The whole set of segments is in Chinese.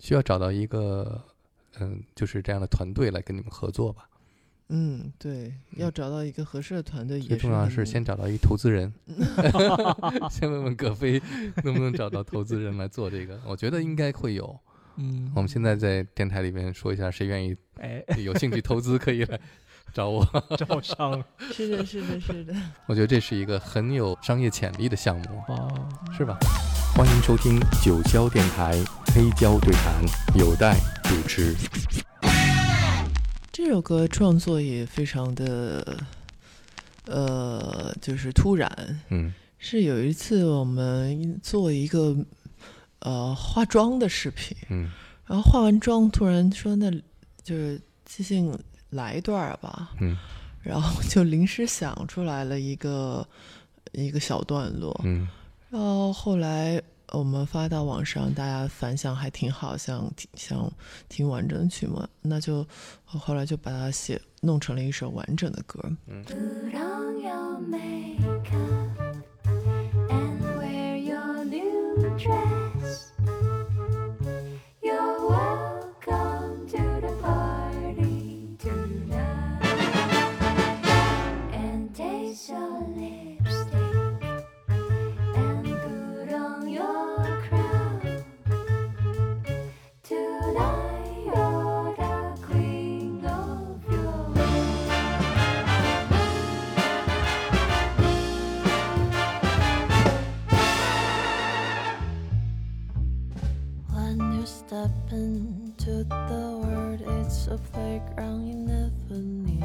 需要找到一个嗯，就是这样的团队来跟你们合作吧。嗯，对，要找到一个合适的团队，最重要的是先找到一投资人。先问问葛飞能不能找到投资人来做这个，我觉得应该会有。嗯，我们现在在电台里面说一下，谁愿意哎有兴趣投资可以来 找我。招商是的，是的，是的。我觉得这是一个很有商业潜力的项目，哦，是吧？欢迎收听九霄电台黑胶对谈，有待主持。这首歌创作也非常的，呃，就是突然。嗯，是有一次我们做一个呃化妆的视频，嗯，然后化完妆突然说那就是即兴来一段儿吧，嗯，然后就临时想出来了一个一个小段落，嗯，然后后来我们发到网上，大家反响还挺好，想听想听完整的曲目，那就后来就把它写弄成了一首完整的歌。Step into the world, it's a playground you never knew.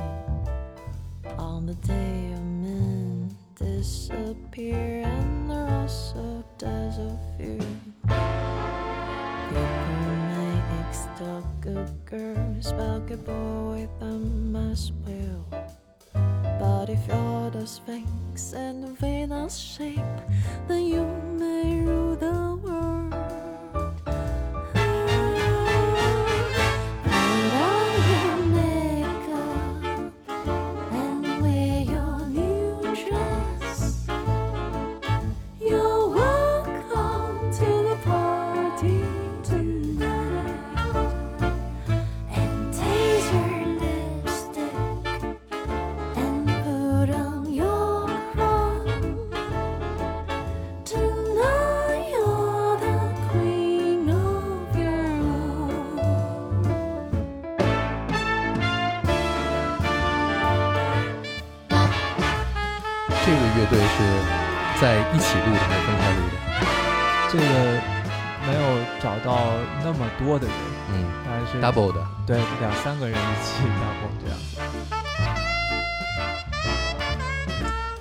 On the day your men disappear and the rest of does of you. People make still good girls, but good boy them as well. But if you're the Sphinx in Venus shape, then you may rule the world. 是在一起录的还是分开录的？这个没有找到那么多的人，嗯还是，double 的。对两三个人一起 double 这样。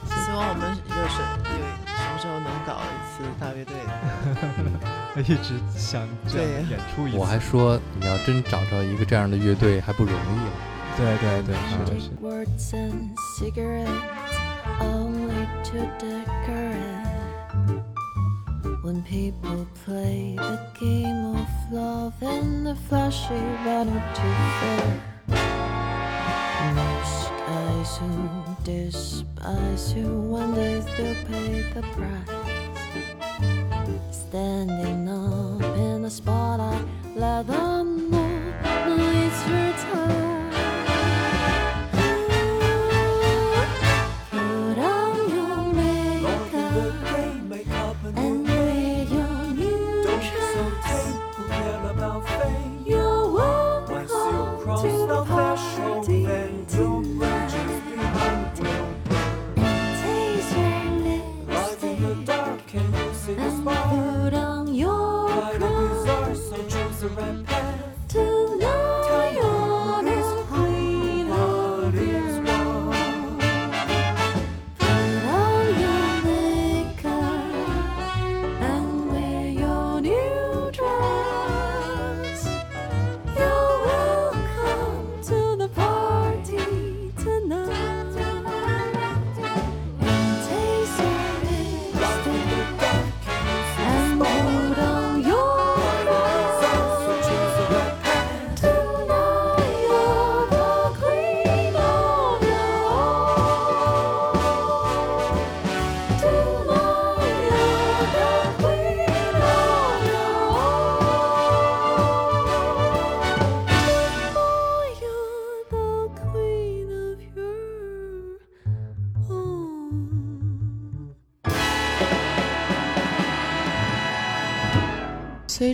希望我们有时有什么时候能搞一次大乐队的。一直想这样演出一次。我还说你要真找着一个这样的乐队还不容易了。对对对，是的是 to decorate. When people play the game of love in the flashy Vanity Fair. Most guys who despise you one day still pay the price. Standing up in the spotlight, let them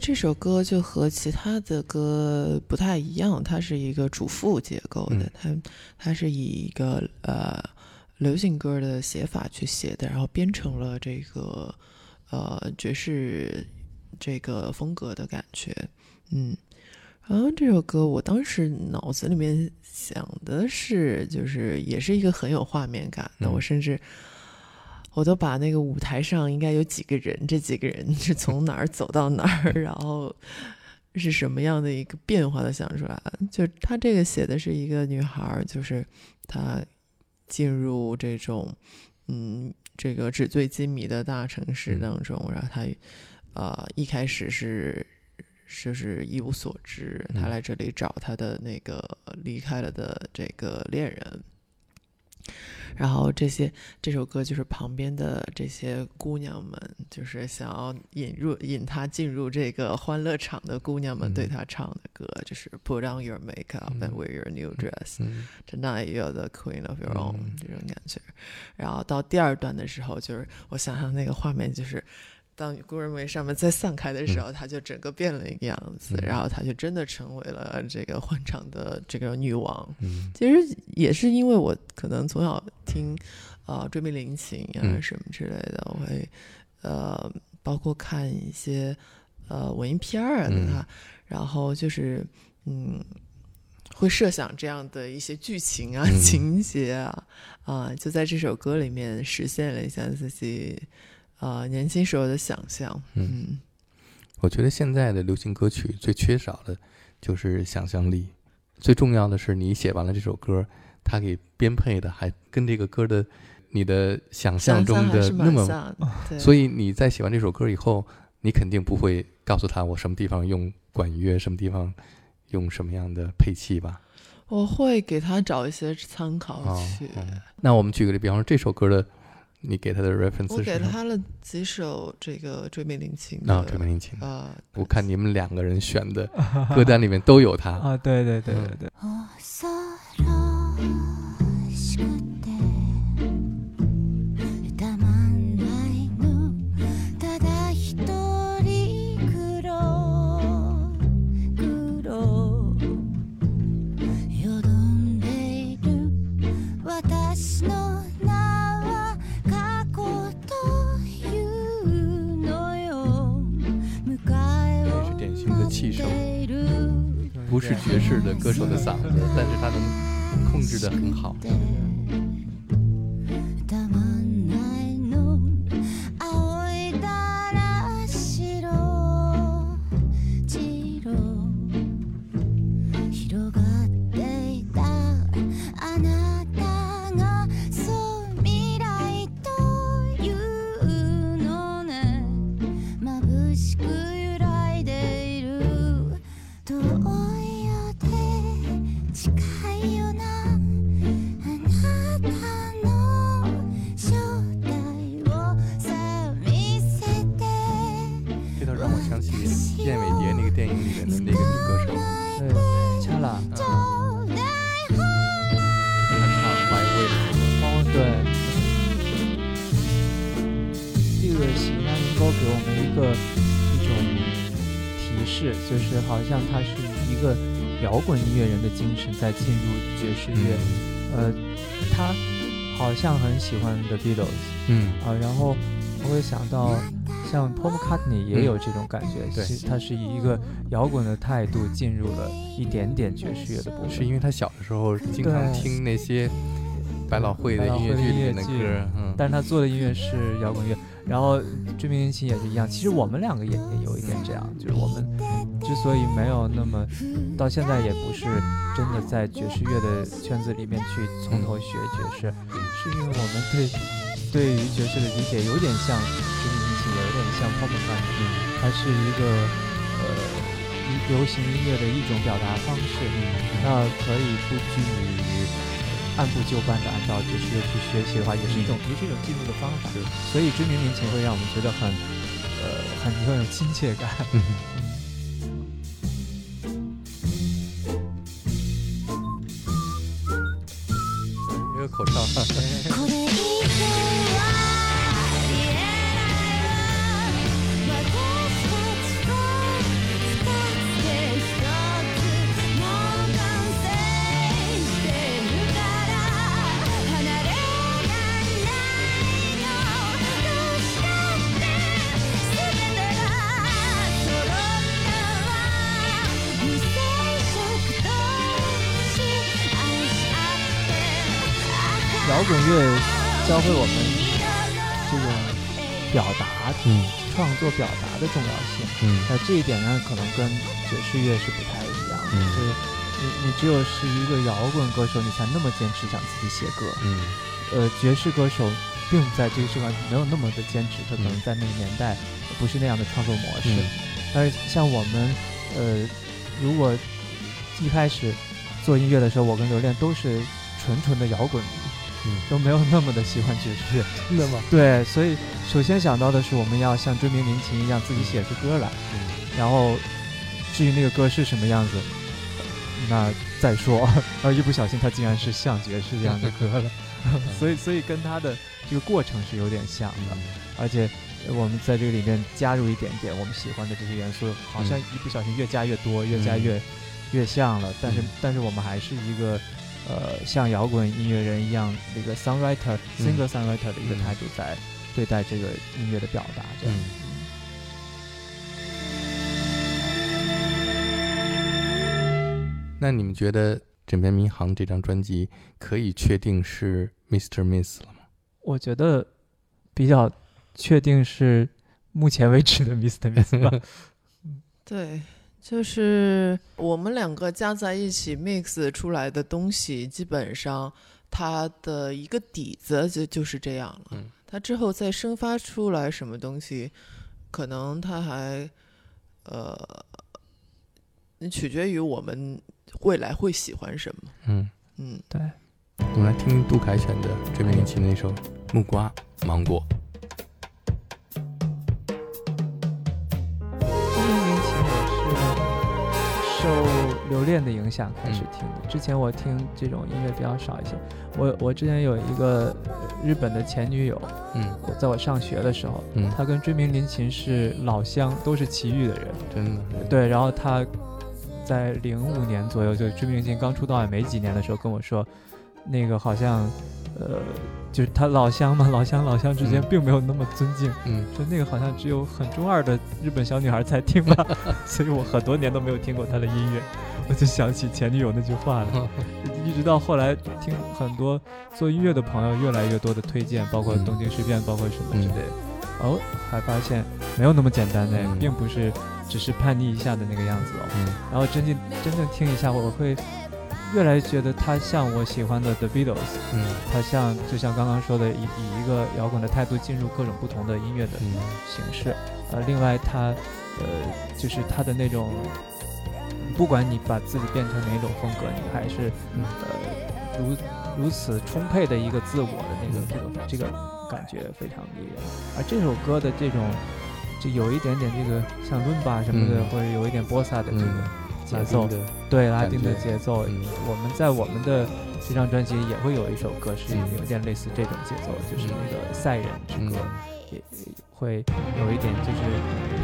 这首歌就和其他的歌不太一样，它是一个主副结构的，嗯它它是以一个呃流行歌的写法去写的，然后编成了这个呃爵士这个风格的感觉，嗯。然后这首歌，我当时脑子里面想的是，就是也是一个很有画面感的。嗯我甚至我都把那个舞台上应该有几个人，这几个人 是从哪儿走到哪儿，然后是什么样的一个变化都想出来了。就他这个写的是一个女孩儿，就是她进入这种嗯这个纸醉金迷的大城市嗯当中，然后她呃一开始是就是一无所知，她嗯来这里找她的那个离开了的这个恋人。然后这些这首歌就是旁边的这些姑娘们，就是想要引入引他进入这个欢乐场的姑娘们嗯对他唱的歌，就是 Put on your makeup and 嗯 wear your new dress，、嗯 Tonight you're the queen of your own、嗯这种感觉。然后到第二段的时候，就是我想象那个画面就是。当孤儿梅上面再散开的时候，她就整个变了一个样子，嗯。然后她就真的成为了这个欢场的这个女王。嗯。其实也是因为我可能从小听呃追命林琴啊嗯。什么之类的，我会呃包括看一些呃文艺片儿啊的嗯，然后就是嗯会设想这样的一些剧情啊、嗯。情节啊啊，就在这首歌里面实现了一下自己啊、呃年轻时候的想象。嗯嗯我觉得现在的流行歌曲最缺少的就是想象力，最重要的是你写完了这首歌，它给编配的还跟这个歌的你的想象中的那么，像，对所以你在写完这首歌以后，你肯定不会告诉他我什么地方用管乐，什么地方用什么样的配器吧？我会给他找一些参考哦曲。哦那我们举个例，比方说这首歌的，你给他的 reference 我给？他了几首这个追命林琴啊，的追命琴。啊，我看你们两个人选的歌单里面都有他。啊，对对对对嗯对，是爵士的歌手的嗓子，但是他能控制的很好。这个喜欢能够给我们一个一种提示，就是好像他是一个摇滚音乐人的精神在进入爵士乐，呃，他好像很喜欢 The Beatles 嗯，啊，然后我会想到像 Paul McCartney 也有这种感觉，对。是他是以一个摇滚的态度进入了一点点爵士乐的部分，是因为他小的时候经常听那些百老汇的音乐剧的歌，嗯，但是他做的音乐是摇滚乐，然后追命林琴也是一样。其实我们两个也也有一点这样，就是我们之所以没有那么到现在也不是真的在爵士乐的圈子里面去从头学爵士，是因为我们对对于爵士的理解有点像追命林琴，也有点像 Paul McCartney，它是一个呃流行音乐的一种表达方式，那可以不拘泥于。按部就班的按照爵士乐去学习的话，也是一种，也是一种进入的方法。所以追名民情会让我们觉得很，呃，很很有亲切感。嗯一个口哨，教会我们这种表达、嗯创作表达的重要性。嗯那这一点呢，可能跟爵士乐是不太一样的。嗯就是你你只有是一个摇滚歌手，你才那么坚持想自己写歌。嗯呃，爵士歌手并在这个事上没有那么的坚持，他可能嗯在那个年代不是那样的创作模式。嗯但是像我们，呃，如果一开始做音乐的时候，我跟刘恋都是纯纯的摇滚都没有那么的喜欢爵士乐。真的吗？对，所以首先想到的是我们要像追名林琴一样自己写出歌来，嗯然后至于那个歌是什么样子，那再说。然后一不小心，它竟然是像爵士这样的歌了，所以所以跟它的这个过程是有点像的，而且呃我们在这个里面加入一点点我们喜欢的这些元素，好像嗯一不小心越加越多，越加嗯越越像了。但是嗯但是我们还是一个。呃，像摇滚音乐人一样，一个 songwriter、嗯 singer songwriter 的一个嗯态度在对待这个音乐的表达，这样。嗯那你们觉得《枕边民航》这张专辑可以确定是 Mr. Miss 了吗？我觉得比较确定是目前为止的 Mr. Miss 吧。对，就是我们两个加在一起 mix 出来的东西，基本上它的一个底子就就是这样了。嗯它之后再生发出来什么东西，可能它还呃，取决于我们未来会喜欢什么。嗯，嗯，对，我们来听听杜凯选的这边林琴那首《木瓜芒果》。受留恋的影响开始听的，之前我听这种音乐比较少一些。我我之前有一个日本的前女友，嗯我在我上学的时候，嗯，她跟追名林琴是老乡，都是奇遇的人。真的对，然后她在零五年左右，就追名林琴刚出道也没几年的时候跟我说，那个好像，呃，就是他老乡嘛，老乡老乡之间嗯。并没有那么尊敬，嗯。说那个好像只有很中二的日本小女孩才听吧，所以我很多年都没有听过他的音乐，我就想起前女友那句话了。一直到后来听很多做音乐的朋友越来越多的推荐，包括嗯。东京事变，包括什么之类的，哦，还发现没有那么简单的，嗯。并不是只是叛逆一下的那个样子哦。嗯。然后真正真正听一下，我会越来越觉得他像我喜欢的 The Beatles，嗯。他像就像刚刚说的，以以一个摇滚的态度进入各种不同的音乐的嗯。形式。呃，另外他呃就是他的那种，不管你把自己变成哪种风格，你还是嗯。呃如如此充沛的一个自我的那个这个这个感觉非常迷人。而这首歌的这种就有一点点这个像伦巴什么的，嗯。或者有一点波萨的这个嗯，节奏，的，对拉丁的节奏，嗯。我们在我们的这张专辑也会有一首歌是嗯有点类似这种节奏，就是那个《赛人之嗯歌》，也也会有一点就是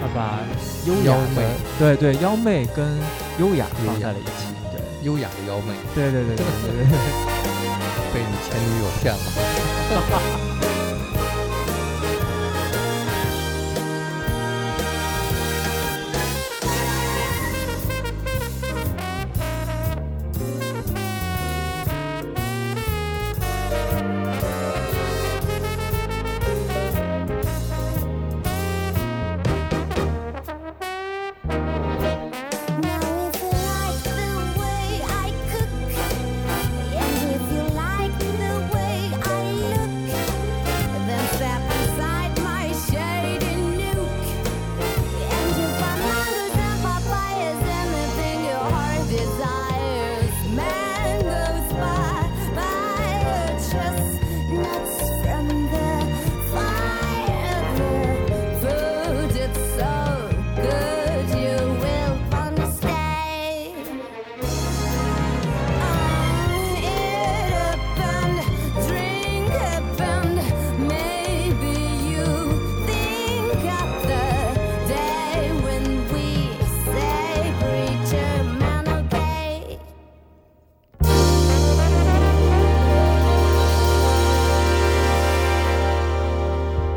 他把优雅的妖媚。对对妖媚跟优雅放在了一起，对。优雅的妖媚，对对对对对对。对。被你前女友骗了。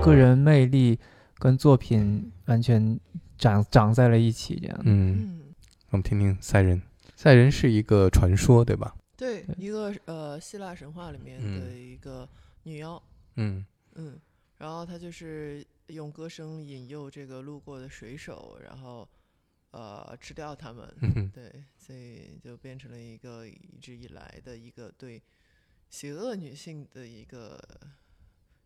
个人魅力跟作品完全长长在了一起，这样。嗯，嗯，我们听听赛人。赛人是一个传说，对吧？对对，一个呃希腊神话里面嗯。的一个女妖，嗯。嗯，然后她就是用歌声引诱这个路过的水手，然后呃吃掉他们，嗯对，所以就变成了一个一直以来的一个对邪恶女性的一个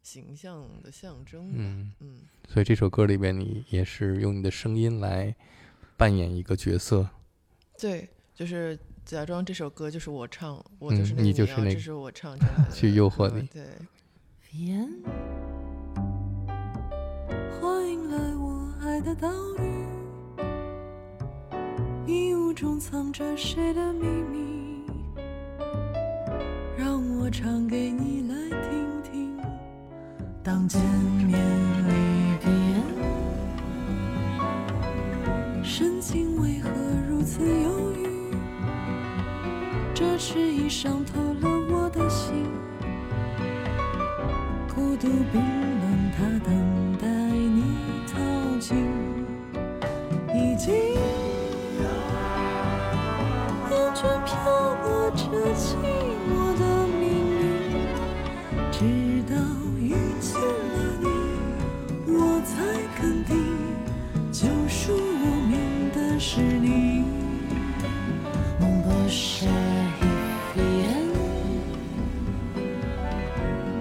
形象的象征吧。嗯，嗯，所以这首歌里边你也是用你的声音来扮演一个角色。对，就是假装这首歌就是我唱，我就是嗯那个你就是那个这是我唱出来的 去诱惑你歌对，边，欢迎来我爱的岛屿。迷雾中藏着谁的秘密？让我唱给你来。当见面离别，神情为何如此忧郁？这迟疑伤透了我的心。孤独冰是你。梦不是一片。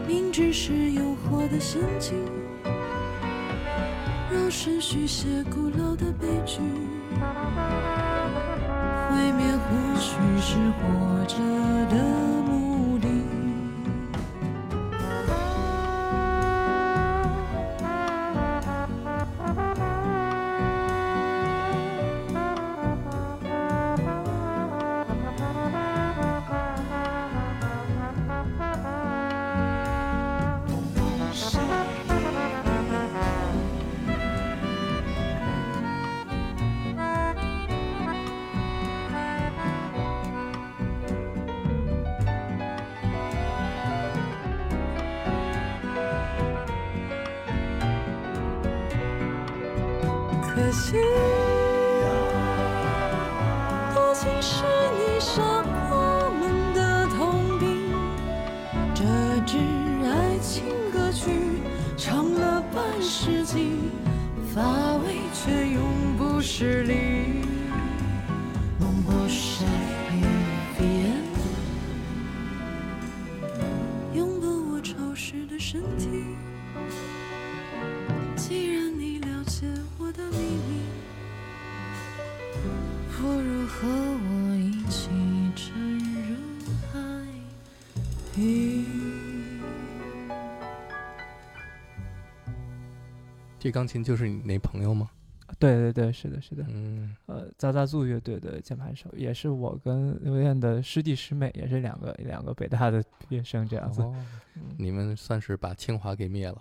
明知是诱惑的陷阱，让神续写古老的悲剧。毁灭或许是活着的心多情时这钢琴就是你那朋友吗？对对对，是的，是的。嗯呃，扎扎组乐队的键盘手，也是我跟刘燕的师弟师妹，也是两个两个北大的毕业生这样子。你们算是把清华给灭了，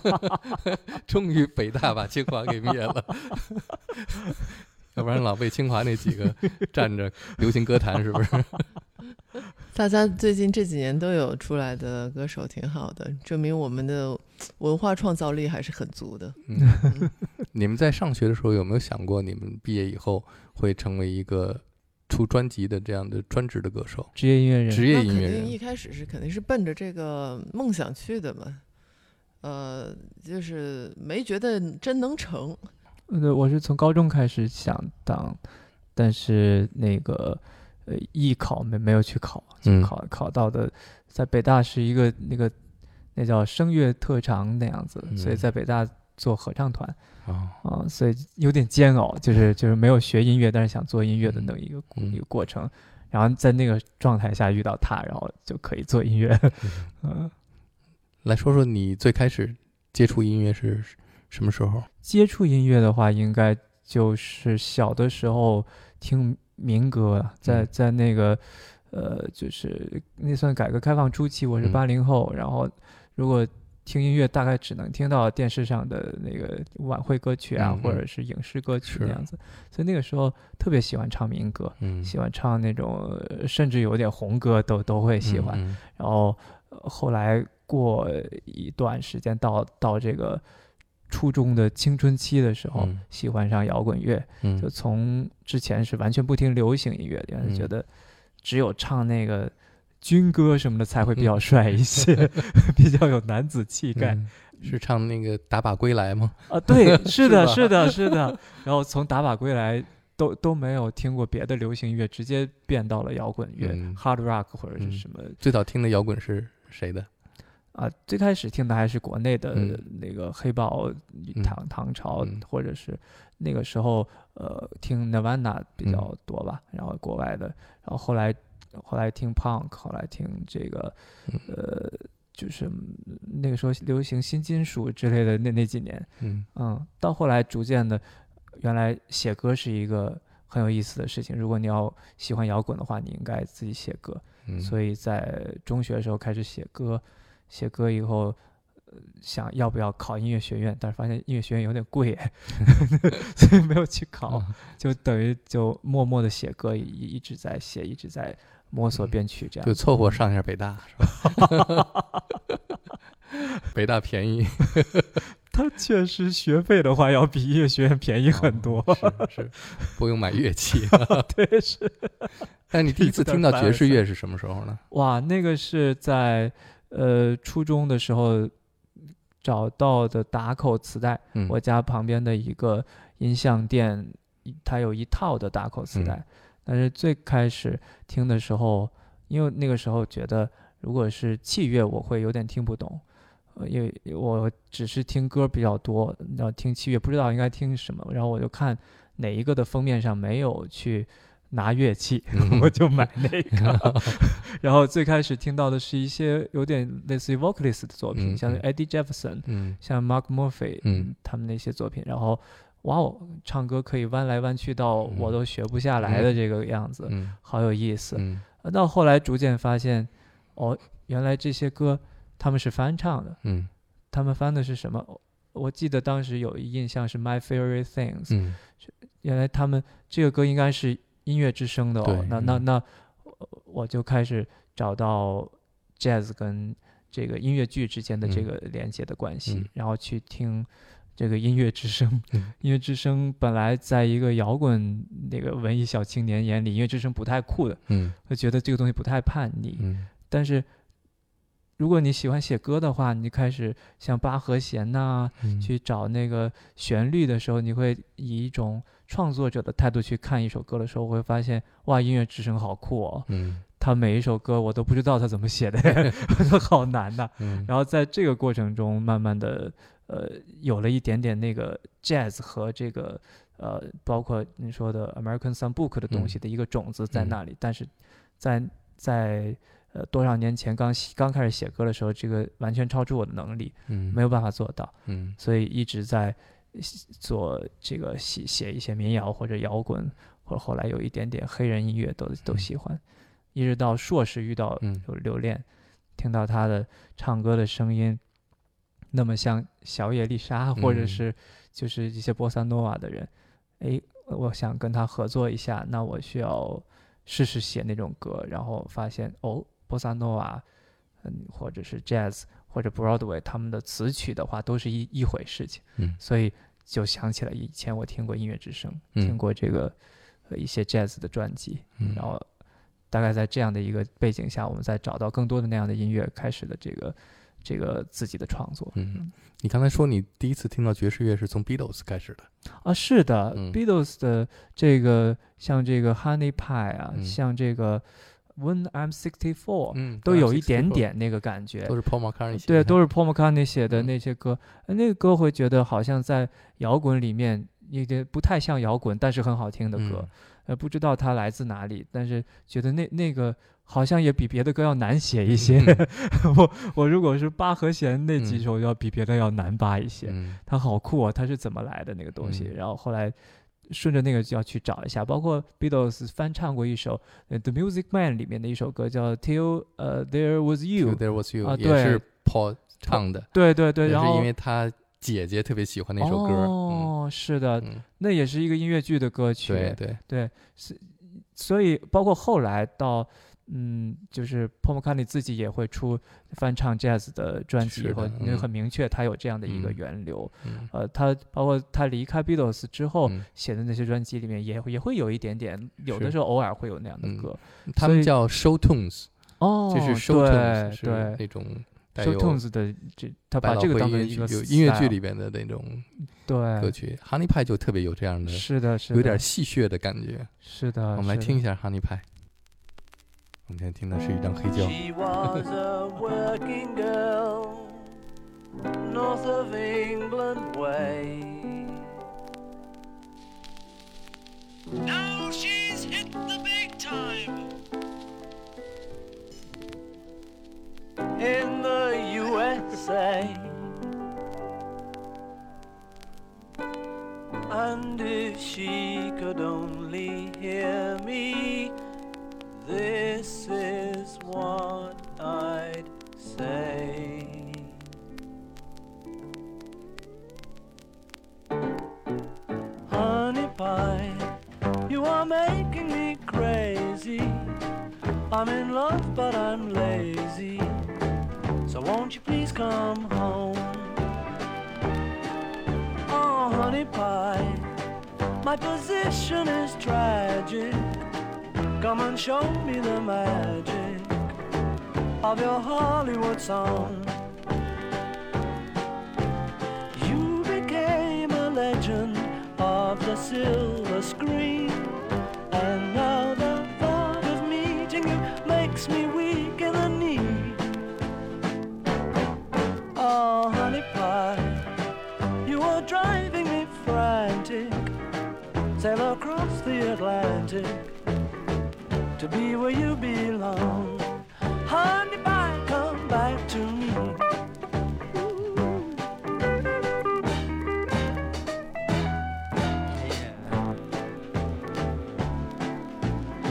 终于北大把清华给灭了，要不然老被清华那几个占着流行歌坛，是不是？大家最近这几年都有出来的歌手，挺好的，证明我们的文化创造力还是很足的。嗯，你们在上学的时候有没有想过，你们毕业以后会成为一个出专辑的这样的专职的歌手、职业音乐人，职业音乐人？定一开始是肯定是奔着这个梦想去的嘛，呃，就是没觉得真能成。呃，对，我是从高中开始想当，但是那个呃艺考没没有去考，就嗯考、考到的在北大是一个那个那叫声乐特长那样子，所以嗯在北大做合唱团哦，啊、所以有点煎熬，就是 就是没有学音乐，但是想做音乐的那么一个、嗯一个过程。然后在那个状态下遇到他，然后就可以做音乐。嗯，来说说你最开始接触音乐是什么时候？接触音乐的话，应该就是小的时候听民歌了，在嗯。在那个呃，就是那算改革开放初期，我是嗯。八零后，然后如果听音乐，大概只能听到电视上的那个晚会歌曲啊，或者是影视歌曲是。那样子，所以那个时候特别喜欢唱民歌。嗯，喜欢唱那种，呃甚至有点红歌都都会喜欢。嗯。然后、呃后来过一段时间到到这个初中的青春期的时候，嗯。喜欢上摇滚乐，嗯。就从之前是完全不听流行音乐的，嗯觉得只有唱那个军歌什么的才会比较嗯。帅一些，比较有男子气概。嗯。是唱那个《打靶归来》吗？啊，对，是的，吧？是的，是的。然后从打靶归来都都没有听过别的流行乐，直接变到了摇滚乐、嗯。hard rock 或者是嗯什么。最早听的摇滚是谁的？啊。最开始听的还是国内的嗯那个黑豹、嗯唐唐朝，嗯或者是那个时候呃听 Nirvana 比嗯较多吧，然后国外的，然后后来后来听 punk，后来听这个嗯呃。就是那个时候流行新金属之类的那那几年，嗯嗯，到后来逐渐的，原来写歌是一个很有意思的事情。如果你要喜欢摇滚的话，你应该自己写歌。嗯，所以在中学的时候开始写歌，写歌以后，呃想要不要考音乐学院，但是发现音乐学院有点贵，所以没有去考，嗯 就等于就默默的写歌，一一直在写，一直在摸索嗯编曲这样。就凑合上一下北大是吧？北大便宜它确实学费的话要比音乐学院便宜很多。哦是是，不用买乐器。对，是。但你第一次听到爵士乐是什么时候呢？哇，那个是在呃初中的时候找到的打口磁带，嗯，我家旁边的一个音像店，一它有一套的打口磁带。嗯但是最开始听的时候，因为那个时候觉得如果是器乐，我会有点听不懂。呃，因为我只是听歌比较多，然后听器乐不知道应该听什么，然后我就看哪一个的封面上没有去拿乐器，嗯。我就买那个。然后最开始听到的是一些有点类似于 vocalist 的作品，像 Eddie Jefferson，嗯。像 Mark Murphy，嗯，他们那些作品，然后哇哦，唱歌可以弯来弯去到嗯我都学不下来的这个样子，嗯。好有意思。到后来逐渐发现，哦，原来这些歌他们是翻唱的，嗯。他们翻的是什么？我我记得当时有一印象是 My Favorite Things，、嗯。原来他们这个歌应该是音乐之声的哦。那那嗯那呃我就开始找到 jazz 跟这个音乐剧之间的这嗯个连接的关系，嗯然后去听这个音乐之声。嗯 音乐之声本来在一个摇滚那个文艺小青年眼里，音乐之声不太酷的，嗯会觉得这个东西不太叛逆。嗯但是如果你喜欢写歌的话，你开始像八和弦呐、嗯，去找那个旋律的时候，你会以一种创作者的态度去看一首歌的时候，我会发现哇，音乐之声好酷哦！嗯他每一首歌我都不知道他怎么写的，我说好难呐、嗯，然后在这个过程中，慢慢的呃有了一点点那个 jazz 和这个呃包括你说的 American Songbook 的东西的一个种子在那里，但是在在呃多少年前刚写刚开始写歌的时候，这个完全超出我的能力，嗯没有办法做到。嗯所以一直在做这个写写一些民谣或者摇滚，或者后来有一点点黑人音乐都都喜欢，一直到硕士遇到嗯。有留恋，听到他的唱歌的声音，那么像小野丽莎或者嗯。是就是一些波萨诺瓦的人，诶，我想跟他合作一下，那我需要试试写那种歌，然后发现哦，波萨诺瓦，嗯，或者是 jazz 或者 Broadway 他们的词曲的话，都是一一回事情，嗯。所以就想起了以前我听过音乐之声，嗯。听过这个呃一些 jazz 的专辑，嗯。然后大概在这样的一个背景下，我们再找到更多的那样的音乐，开始了这个这个自己的创作。嗯，你刚才说你第一次听到爵士乐是从 Beatles 开始的，啊，是的、嗯。B e a t l e s 的这个像这个 Honey Pie 啊，嗯。像这个 When I'm Sixty Four，、嗯都有一点，点那个感觉。都是 Paul McCartney 写对，都是 Paul McCartney 写的嗯那些歌，呃那个歌会觉得好像在摇滚里面有点不太像摇滚，但是很好听的歌。嗯呃，不知道它来自哪里，但是觉得那那个好像也比别的歌要难写一些。我我如果是八和弦那几嗯首，要比别的要难扒一些。嗯它好酷啊！它是怎么来的那个东西？嗯然后后来顺着那个就要去找一下，包括 Beatles 翻唱过一首呃《The Music Man》里面的一首歌叫《Till 呃 There Was You》。There Was You 啊对也是 Paul 唱的，对对对，然后因为他姐姐特别喜欢那首歌，哦，是的，嗯。那也是一个音乐剧的歌嗯，曲。对对，对，是，所以包括后来到嗯，就是 Paul McCartney 自己也会出翻唱 jazz 的专辑，是的以后那嗯很明确他有这样的一个嗯源流。嗯呃，他包括他离开 Beatles 之后嗯写的那些专辑里面也也会有一点点，有的时候偶尔会有那样的嗯歌。他们叫 show tunes，哦，就是 show tunes 对是那种带 show 有 tunes 的这他把这个当成一个有音乐剧里边的那种对歌曲，Honey Pie 就特别有这样的，是的，是的，有点戏谑的感觉。是的。我们来听一下 Honey Pie。我们现在听的是一张黑胶。 She was a working girl, north of England way. Now she's hit the big time. In the USA. And if she could only hear me, this is what I'd say. Honey pie, you are making me crazy. I'm in love, but I'm lazy. So won't you please come home? Oh, honey pie, my position is tragic. Come and show me the magic of your Hollywood song. You became a legend of the silver screen. And now the thought of meeting you makes me weak in the knee. Oh, honey pie, you are driving me frantic. Sail across the Atlantic to be where you belong. Honey pie, come back to me.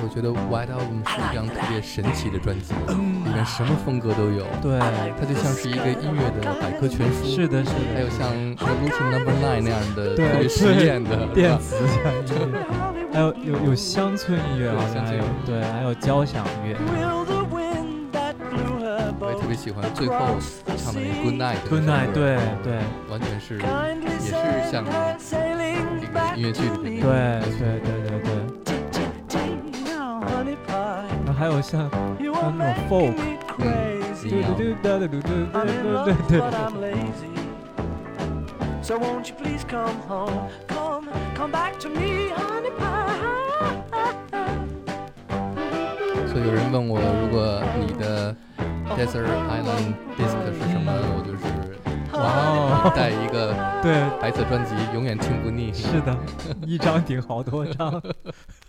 我觉得 White Album 是一张特别神奇的专辑，里面什么风格都有。对，它就像是一个音乐的百科全书。是的，是的，还有像 Revolution Number Nine 那样的对特别实验的电子像音乐，还有有有乡村音乐，好像还有对，还有交响乐。我也特别喜欢最后唱的那个 Good Night。Good night，对对完全是也是像这个音乐剧里.面对对对对对然后还有像 you 像 are 那种 in 对 love, 对对 but 对 I'm lazy. So won't you please come home? Come, come back to me, 有人问我，如果你的 Desert Island Disc 是什么，我就是哇哦，带一个对，白色专辑，永远听不腻。是的，一张顶好多张。